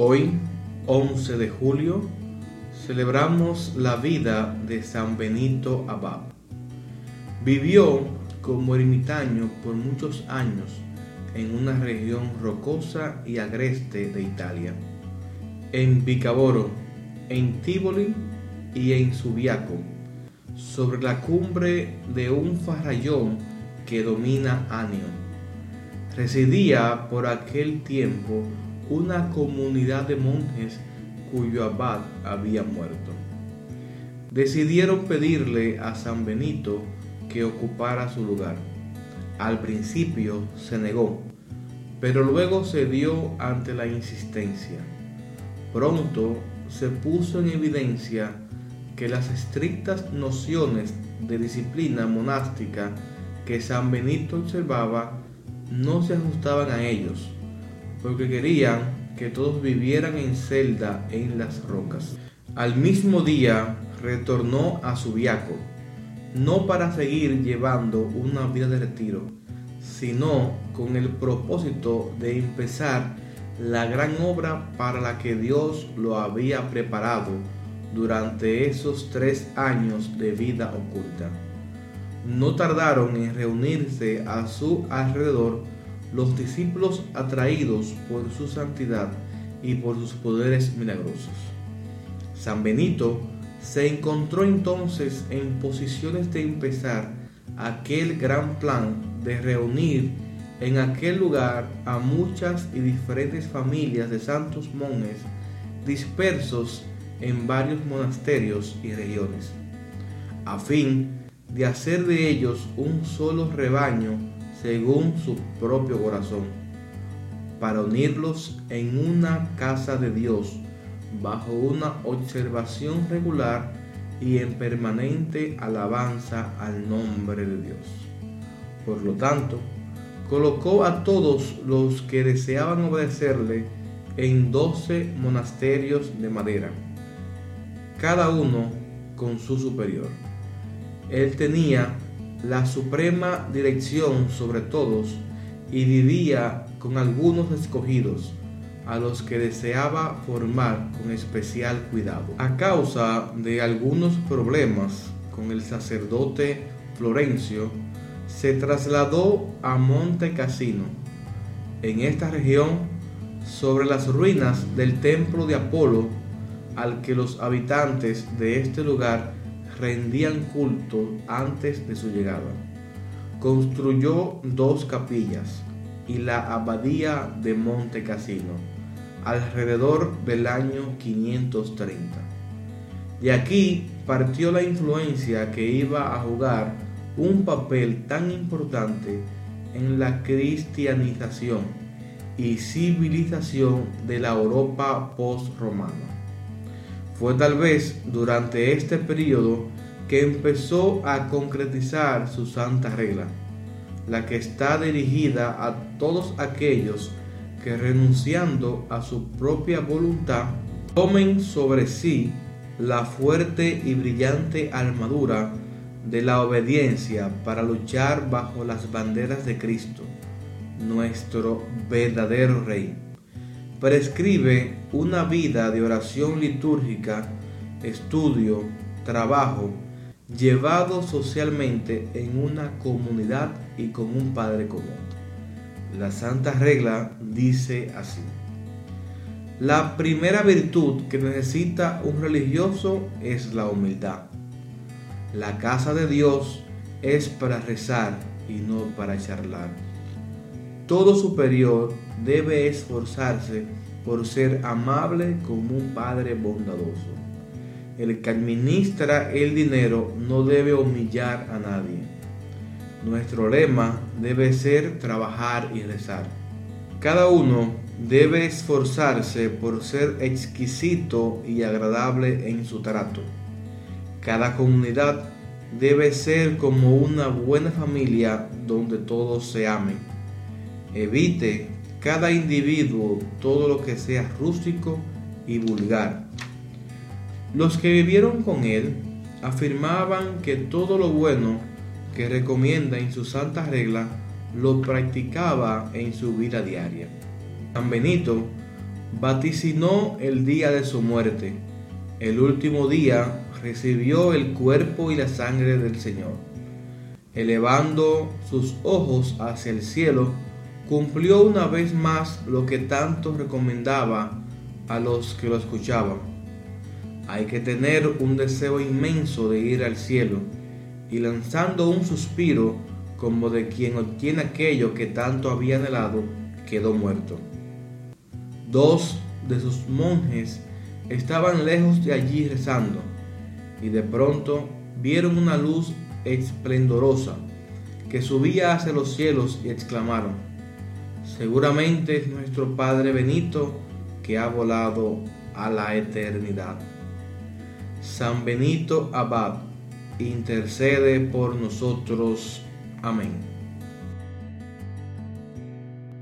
Hoy, 11 de julio, celebramos la vida de San Benito Abad. Vivió como ermitaño por muchos años en una región rocosa y agreste de Italia, en Vicaboro, en Tivoli y en Subiaco, sobre la cumbre de un farallón que domina Anio. Residía por aquel tiempo una comunidad de monjes cuyo abad había muerto. Decidieron pedirle a San Benito que ocupara su lugar. Al principio se negó, pero luego cedió ante la insistencia. Pronto se puso en evidencia que las estrictas nociones de disciplina monástica que San Benito observaba no se ajustaban a ellos porque querían que todos vivieran en celda en las rocas. Al mismo día retornó a Subiaco, no para seguir llevando una vida de retiro, sino con el propósito de empezar la gran obra para la que Dios lo había preparado durante esos tres años de vida oculta. No tardaron en reunirse a su alrededor los discípulos atraídos por su santidad y por sus poderes milagrosos. San Benito se encontró entonces en posiciones de empezar aquel gran plan de reunir en aquel lugar a muchas y diferentes familias de santos monjes dispersos en varios monasterios y regiones, a fin de hacer de ellos un solo rebaño según su propio corazón, para unirlos en una casa de Dios bajo una observación regular y en permanente alabanza al nombre de Dios. Por lo tanto, colocó a todos los que deseaban obedecerle en doce monasterios de madera, cada uno con su superior. Él tenía la suprema dirección sobre todos y vivía con algunos escogidos a los que deseaba formar con especial cuidado. A causa de algunos problemas con el sacerdote Florencio, se trasladó a Monte Cassino, en esta región, sobre las ruinas del templo de Apolo, al que los habitantes de este lugar rendían culto antes de su llegada. Construyó dos capillas y la abadía de Monte Cassino alrededor del año 530. De aquí partió la influencia que iba a jugar un papel tan importante en la cristianización y civilización de la Europa post-romana. Fue tal vez durante este periodo que empezó a concretizar su santa regla, la que está dirigida a todos aquellos que renunciando a su propia voluntad, tomen sobre sí la fuerte y brillante armadura de la obediencia para luchar bajo las banderas de Cristo, nuestro verdadero Rey prescribe una vida de oración litúrgica, estudio, trabajo, llevado socialmente en una comunidad y con un Padre común. La Santa Regla dice así. La primera virtud que necesita un religioso es la humildad. La casa de Dios es para rezar y no para charlar. Todo superior debe esforzarse por ser amable como un padre bondadoso. El que administra el dinero no debe humillar a nadie. Nuestro lema debe ser trabajar y rezar. Cada uno debe esforzarse por ser exquisito y agradable en su trato. Cada comunidad debe ser como una buena familia donde todos se amen Evite cada individuo todo lo que sea rústico y vulgar. Los que vivieron con él afirmaban que todo lo bueno que recomienda en su santa regla lo practicaba en su vida diaria. San Benito vaticinó el día de su muerte. El último día recibió el cuerpo y la sangre del Señor. Elevando sus ojos hacia el cielo, cumplió una vez más lo que tanto recomendaba a los que lo escuchaban. Hay que tener un deseo inmenso de ir al cielo y lanzando un suspiro como de quien obtiene aquello que tanto había anhelado, quedó muerto. Dos de sus monjes estaban lejos de allí rezando y de pronto vieron una luz esplendorosa que subía hacia los cielos y exclamaron, seguramente es nuestro Padre Benito que ha volado a la eternidad. San Benito Abad, intercede por nosotros. Amén.